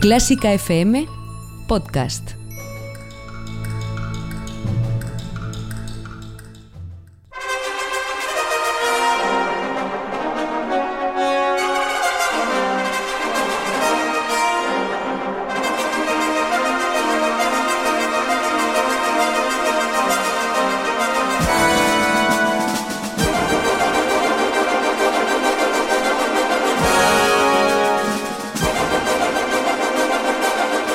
Clásica FM Podcast.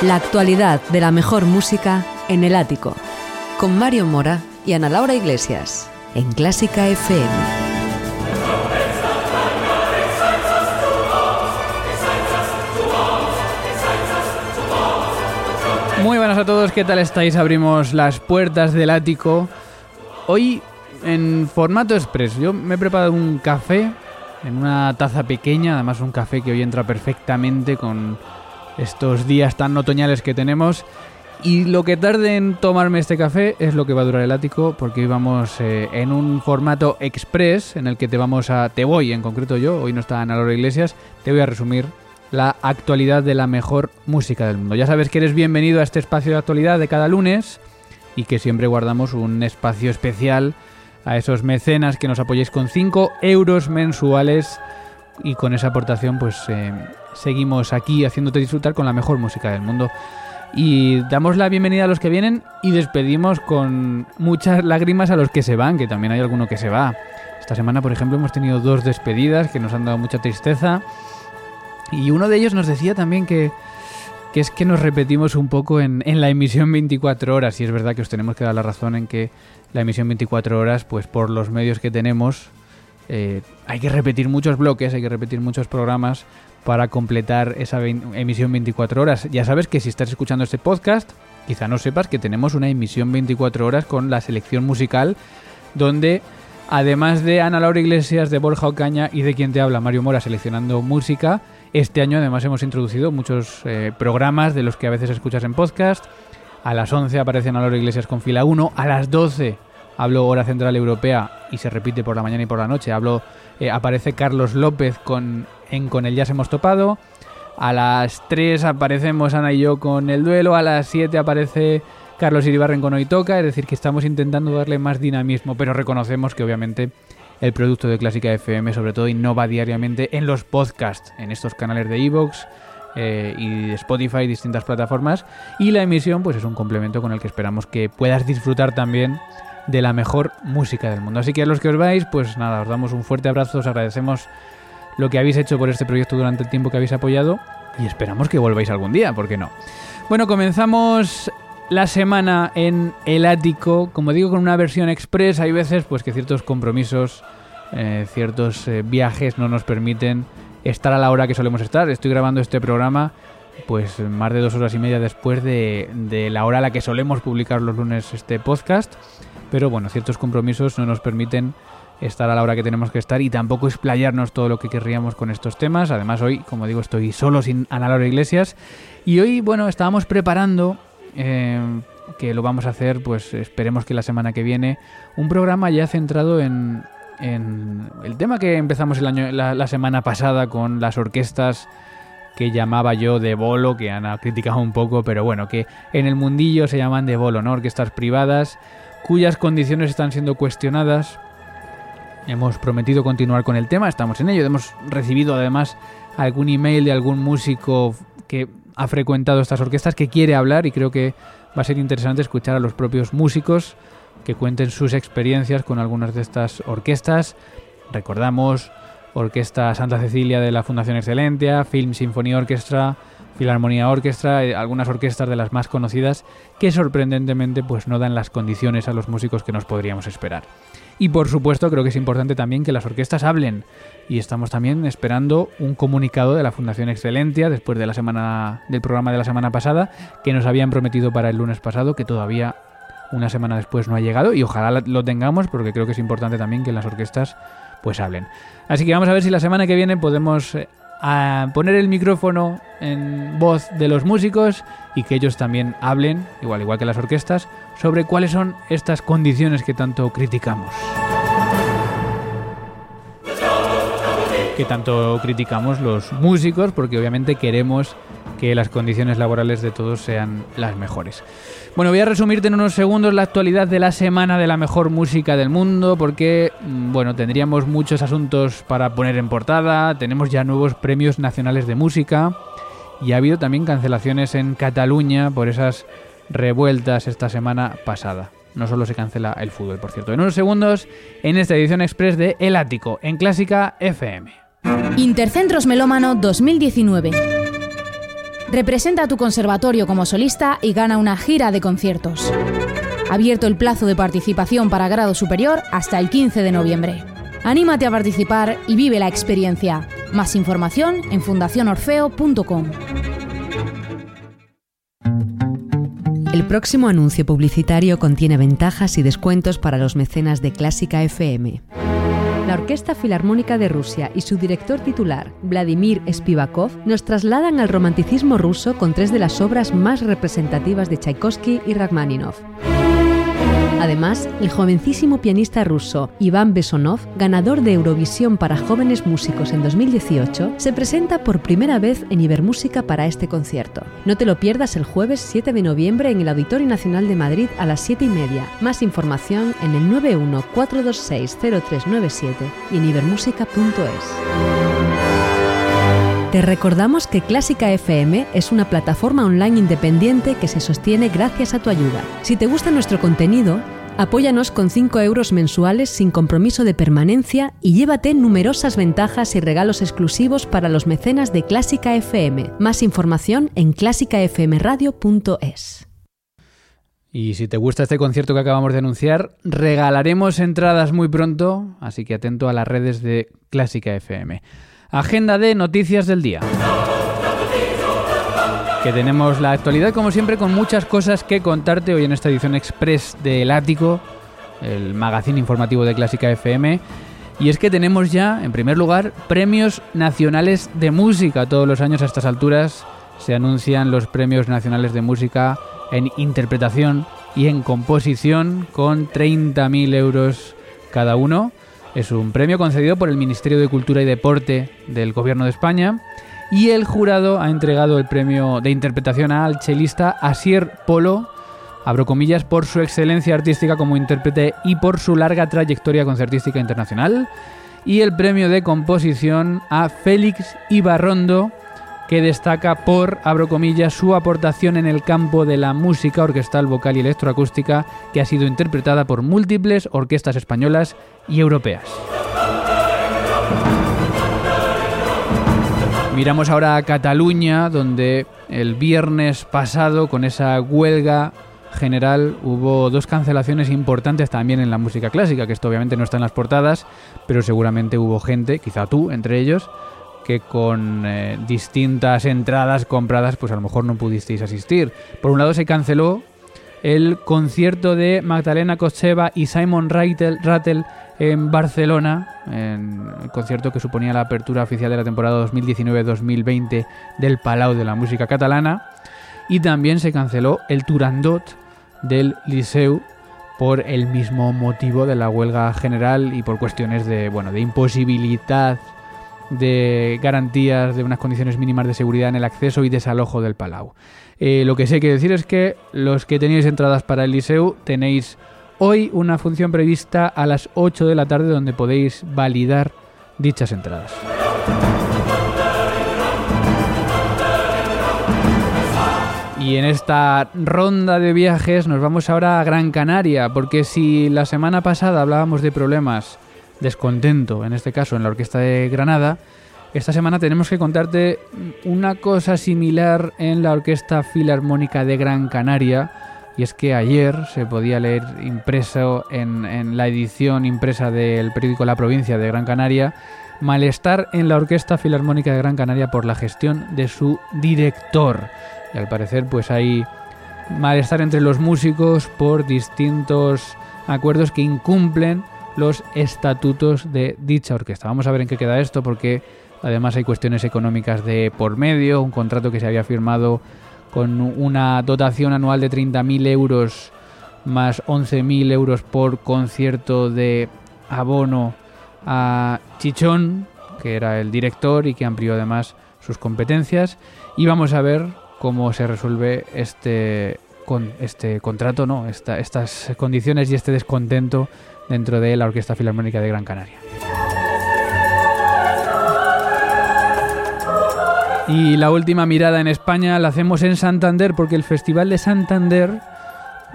La actualidad de la mejor música en el ático. Con Mario Mora y Ana Laura Iglesias. En Clásica FM. Muy buenas a todos, ¿qué tal estáis? Abrimos las puertas del ático. Hoy en formato express. Yo me he preparado un café en una taza pequeña, además un café que hoy entra perfectamente con estos días tan otoñales que tenemos. Y lo que tarde en tomarme este café es lo que va a durar el ático, porque hoy vamos eh, en un formato express en el que te vamos a. Te voy, en concreto yo, hoy no está Ana Laura Iglesias, te voy a resumir la actualidad de la mejor música del mundo. Ya sabes que eres bienvenido a este espacio de actualidad de cada lunes y que siempre guardamos un espacio especial a esos mecenas que nos apoyéis con 5 euros mensuales y con esa aportación pues eh, seguimos aquí haciéndote disfrutar con la mejor música del mundo. Y damos la bienvenida a los que vienen y despedimos con muchas lágrimas a los que se van, que también hay alguno que se va. Esta semana, por ejemplo, hemos tenido dos despedidas que nos han dado mucha tristeza. Y uno de ellos nos decía también que, que es que nos repetimos un poco en, en, la emisión 24 horas. Y es verdad que os tenemos que dar la razón en que la emisión 24 horas, pues por los medios que tenemos, eh, hay que repetir muchos bloques, hay que repetir muchos programas para completar esa emisión 24 horas. Ya sabes que si estás escuchando este podcast, quizá no sepas que tenemos una emisión 24 horas con la selección musical, donde además de Ana Laura Iglesias, de Borja Ocaña y de quien te habla, Mario Mora, seleccionando música, este año además hemos introducido muchos eh, programas de los que a veces escuchas en podcast. A las 11 aparece Ana Laura Iglesias con fila 1, a las 12 hablo hora central europea y se repite por la mañana y por la noche. Hablo, eh, aparece Carlos López con, en Con el Ya se hemos topado. A las 3 aparecemos Ana y yo con el duelo. A las 7 aparece Carlos Iribarren con Hoy Toca. Es decir, que estamos intentando darle más dinamismo, pero reconocemos que obviamente el producto de Clásica FM sobre todo innova diariamente en los podcasts, en estos canales de Evox. Eh, y Spotify, distintas plataformas. Y la emisión, pues es un complemento con el que esperamos que puedas disfrutar también de la mejor música del mundo. Así que a los que os vais, pues nada, os damos un fuerte abrazo, os agradecemos lo que habéis hecho por este proyecto durante el tiempo que habéis apoyado y esperamos que volváis algún día, ¿por qué no? Bueno, comenzamos la semana en el ático, como digo, con una versión express. Hay veces pues que ciertos compromisos, eh, ciertos eh, viajes no nos permiten estar a la hora que solemos estar. Estoy grabando este programa pues más de dos horas y media después de, de la hora a la que solemos publicar los lunes este podcast pero bueno, ciertos compromisos no nos permiten estar a la hora que tenemos que estar y tampoco explayarnos todo lo que querríamos con estos temas. Además, hoy, como digo, estoy solo sin Ana Laura Iglesias. Y hoy, bueno, estábamos preparando, eh, que lo vamos a hacer, pues esperemos que la semana que viene, un programa ya centrado en, en el tema que empezamos el año, la, la semana pasada con las orquestas que llamaba yo de bolo, que Ana ha criticado un poco, pero bueno, que en el mundillo se llaman de bolo, ¿no? Orquestas privadas cuyas condiciones están siendo cuestionadas. Hemos prometido continuar con el tema, estamos en ello. Hemos recibido además algún email de algún músico que ha frecuentado estas orquestas que quiere hablar y creo que va a ser interesante escuchar a los propios músicos que cuenten sus experiencias con algunas de estas orquestas. Recordamos Orquesta Santa Cecilia de la Fundación Excelentia, Film Symphony Orchestra, Filarmonía Orquestra, eh, algunas orquestas de las más conocidas que sorprendentemente pues no dan las condiciones a los músicos que nos podríamos esperar. Y por supuesto creo que es importante también que las orquestas hablen. Y estamos también esperando un comunicado de la Fundación Excelentia después de la semana del programa de la semana pasada que nos habían prometido para el lunes pasado que todavía una semana después no ha llegado y ojalá lo tengamos porque creo que es importante también que las orquestas pues hablen. Así que vamos a ver si la semana que viene podemos eh, poner el micrófono en voz de los músicos y que ellos también hablen, igual igual que las orquestas, sobre cuáles son estas condiciones que tanto criticamos. Que tanto criticamos los músicos porque obviamente queremos que las condiciones laborales de todos sean las mejores. Bueno, voy a resumirte en unos segundos la actualidad de la semana de la mejor música del mundo, porque, mm, bueno, tendríamos muchos asuntos para poner en portada, tenemos ya nuevos premios nacionales de música y ha habido también cancelaciones en Cataluña por esas revueltas esta semana pasada. No solo se cancela el fútbol, por cierto. En unos segundos, en esta edición express de El Ático, en Clásica FM. Intercentros Melómano 2019. Representa a tu conservatorio como solista y gana una gira de conciertos. Abierto el plazo de participación para grado superior hasta el 15 de noviembre. Anímate a participar y vive la experiencia. Más información en fundacionorfeo.com. El próximo anuncio publicitario contiene ventajas y descuentos para los mecenas de Clásica FM. La Orquesta Filarmónica de Rusia y su director titular, Vladimir Spivakov, nos trasladan al romanticismo ruso con tres de las obras más representativas de Tchaikovsky y Rachmaninoff. Además, el jovencísimo pianista ruso Iván Besonov, ganador de Eurovisión para jóvenes músicos en 2018, se presenta por primera vez en Ibermúsica para este concierto. No te lo pierdas el jueves 7 de noviembre en el Auditorio Nacional de Madrid a las 7 y media. Más información en el 914260397 y en ibermúsica.es. Te recordamos que Clásica FM es una plataforma online independiente que se sostiene gracias a tu ayuda. Si te gusta nuestro contenido, apóyanos con 5 euros mensuales sin compromiso de permanencia y llévate numerosas ventajas y regalos exclusivos para los mecenas de Clásica FM. Más información en clásicafmradio.es. Y si te gusta este concierto que acabamos de anunciar, regalaremos entradas muy pronto, así que atento a las redes de Clásica FM. Agenda de noticias del día. Que tenemos la actualidad, como siempre, con muchas cosas que contarte hoy en esta edición express del Ático, el magazine informativo de Clásica FM. Y es que tenemos ya, en primer lugar, premios nacionales de música. Todos los años a estas alturas se anuncian los premios nacionales de música en interpretación y en composición con 30.000 euros cada uno. Es un premio concedido por el Ministerio de Cultura y Deporte del Gobierno de España y el jurado ha entregado el premio de interpretación al chelista Asier Polo, abro comillas, por su excelencia artística como intérprete y por su larga trayectoria concertística internacional, y el premio de composición a Félix Ibarrondo, que destaca por, abro comillas, su aportación en el campo de la música orquestal, vocal y electroacústica, que ha sido interpretada por múltiples orquestas españolas y europeas. Miramos ahora a Cataluña, donde el viernes pasado, con esa huelga general, hubo dos cancelaciones importantes también en la música clásica, que esto obviamente no está en las portadas, pero seguramente hubo gente, quizá tú entre ellos, que con eh, distintas entradas compradas, pues a lo mejor no pudisteis asistir. Por un lado se canceló el concierto de Magdalena Kocheva y Simon Rattle en Barcelona, el concierto que suponía la apertura oficial de la temporada 2019-2020 del Palau de la Música Catalana. Y también se canceló el Turandot del Liceu por el mismo motivo de la huelga general y por cuestiones de, bueno, de imposibilidad de garantías de unas condiciones mínimas de seguridad en el acceso y desalojo del Palau. Eh, lo que sé que decir es que los que tenéis entradas para el Liceu tenéis hoy una función prevista a las 8 de la tarde donde podéis validar dichas entradas. Y en esta ronda de viajes nos vamos ahora a Gran Canaria, porque si la semana pasada hablábamos de problemas descontento, en este caso en la Orquesta de Granada, esta semana tenemos que contarte una cosa similar en la Orquesta Filarmónica de Gran Canaria, y es que ayer se podía leer impreso en, la edición impresa del periódico La Provincia de Gran Canaria malestar en la Orquesta Filarmónica de Gran Canaria por la gestión de su director. Y al parecer pues hay malestar entre los músicos por distintos acuerdos que incumplen los estatutos de dicha orquesta. Vamos a ver en qué queda esto porque además hay cuestiones económicas de por medio, un contrato que se había firmado con una dotación anual de 30.000 euros más 11.000 euros por concierto de abono a Chichón, que era el director y que amplió además sus competencias. Y vamos a ver cómo se resuelve este, con este contrato, ¿no? estas condiciones y este descontento dentro de la Orquesta Filarmónica de Gran Canaria. Y la última mirada en España la hacemos en Santander porque el Festival de Santander,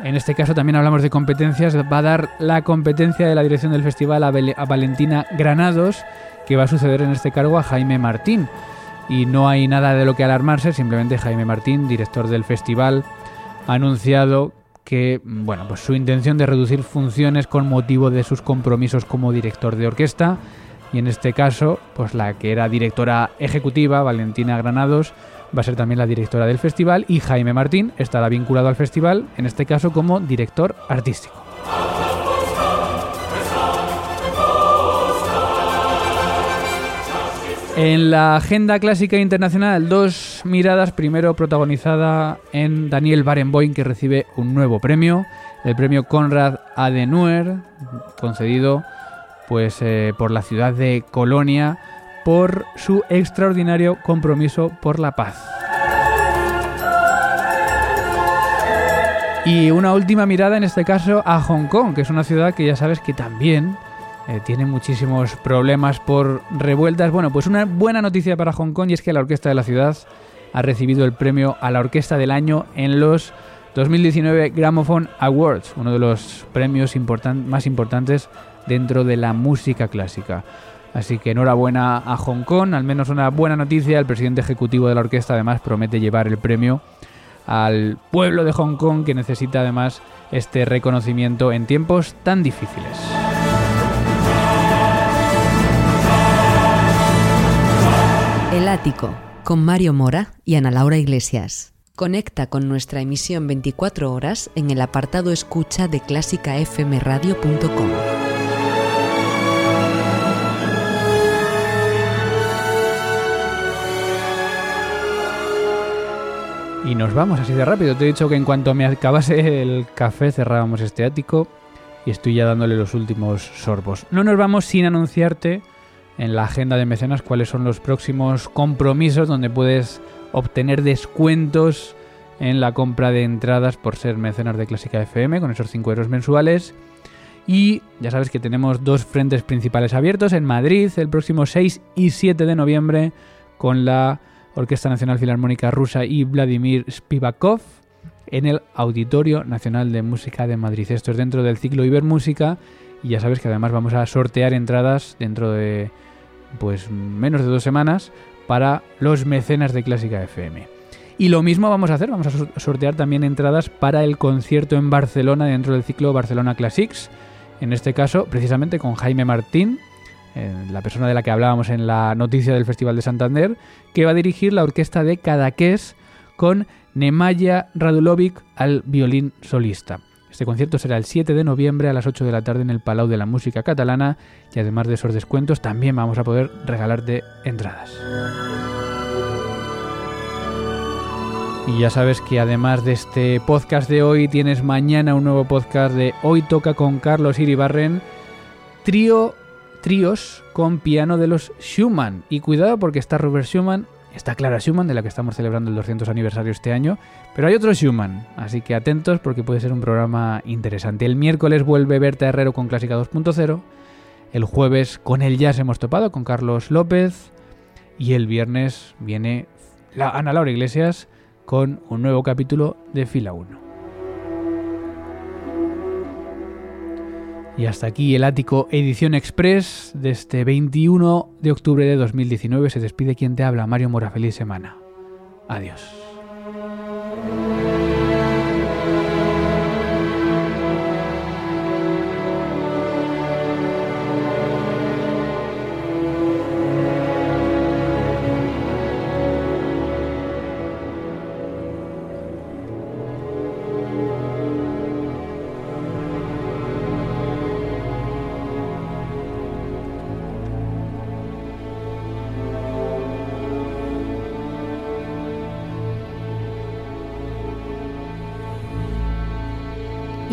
en este caso también hablamos de competencias, va a dar la competencia de la dirección del festival a, Valentina Granados, que va a suceder en este cargo a Jaime Martín. Y no hay nada de lo que alarmarse, simplemente Jaime Martín, director del festival, ha anunciado que bueno, pues su intención de reducir funciones con motivo de sus compromisos como director de orquesta y en este caso, pues la que era directora ejecutiva, Valentina Granados, va a ser también la directora del festival y Jaime Martín estará vinculado al festival, en este caso como director artístico. En la agenda clásica internacional, dos miradas. Primero protagonizada en Daniel Barenboim, que recibe un nuevo premio, el premio Konrad Adenauer, concedido pues eh, por la ciudad de Colonia por su extraordinario compromiso por la paz. Y una última mirada en este caso a Hong Kong, que es una ciudad que ya sabes que también eh, tiene muchísimos problemas por revueltas. Bueno, pues una buena noticia para Hong Kong y es que la orquesta de la ciudad ha recibido el premio a la orquesta del año en los 2019 Gramophone Awards, uno de los premios más importantes dentro de la música clásica. Así que enhorabuena a Hong Kong, al menos una buena noticia. El presidente ejecutivo de la orquesta además promete llevar el premio al pueblo de Hong Kong que necesita además este reconocimiento en tiempos tan difíciles. Con Mario Mora y Ana Laura Iglesias. Conecta con nuestra emisión 24 horas en el apartado escucha de clásicafmradio.com. Y nos vamos así de rápido. Te he dicho que en cuanto me acabase el café cerrábamos este ático y estoy ya dándole los últimos sorbos. No nos vamos sin anunciarte en la agenda de mecenas cuáles son los próximos compromisos donde puedes obtener descuentos en la compra de entradas por ser mecenas de Clásica FM con esos 5 euros mensuales. Y ya sabes que tenemos dos frentes principales abiertos en Madrid el próximo 6 y 7 de noviembre con la Orquesta Nacional Filarmónica Rusa y Vladimir Spivakov en el Auditorio Nacional de Música de Madrid. Esto es dentro del ciclo Ibermúsica y ya sabes que además vamos a sortear entradas dentro de pues menos de dos semanas para los mecenas de Clásica FM. Y lo mismo vamos a hacer, vamos a sortear también entradas para el concierto en Barcelona dentro del ciclo Barcelona Classics, en este caso precisamente con Jaime Martín, eh, la persona de la que hablábamos en la noticia del Festival de Santander, que va a dirigir la orquesta de Cadaqués con Nemanja Radulovic al violín solista. Este concierto será el 7 de noviembre a las 8 de la tarde en el Palau de la Música Catalana y además de esos descuentos también vamos a poder regalarte entradas. Y ya sabes que además de este podcast de hoy tienes mañana un nuevo podcast de Hoy toca con Carlos Iribarren, trío tríos con piano de los Schumann. Y cuidado porque está Robert Schumann, está Clara Schumann, de la que estamos celebrando el 200 aniversario este año, pero hay otro Schumann, así que atentos porque puede ser un programa interesante. El miércoles vuelve Berta Herrero con Clásica 2.0, el jueves con el jazz hemos topado con Carlos López y el viernes viene la Ana Laura Iglesias con un nuevo capítulo de Fila 1. Y hasta aquí el ático edición express de este 21 de octubre de 2019. Se despide quien te habla, Mario Mora. Feliz semana. Adiós.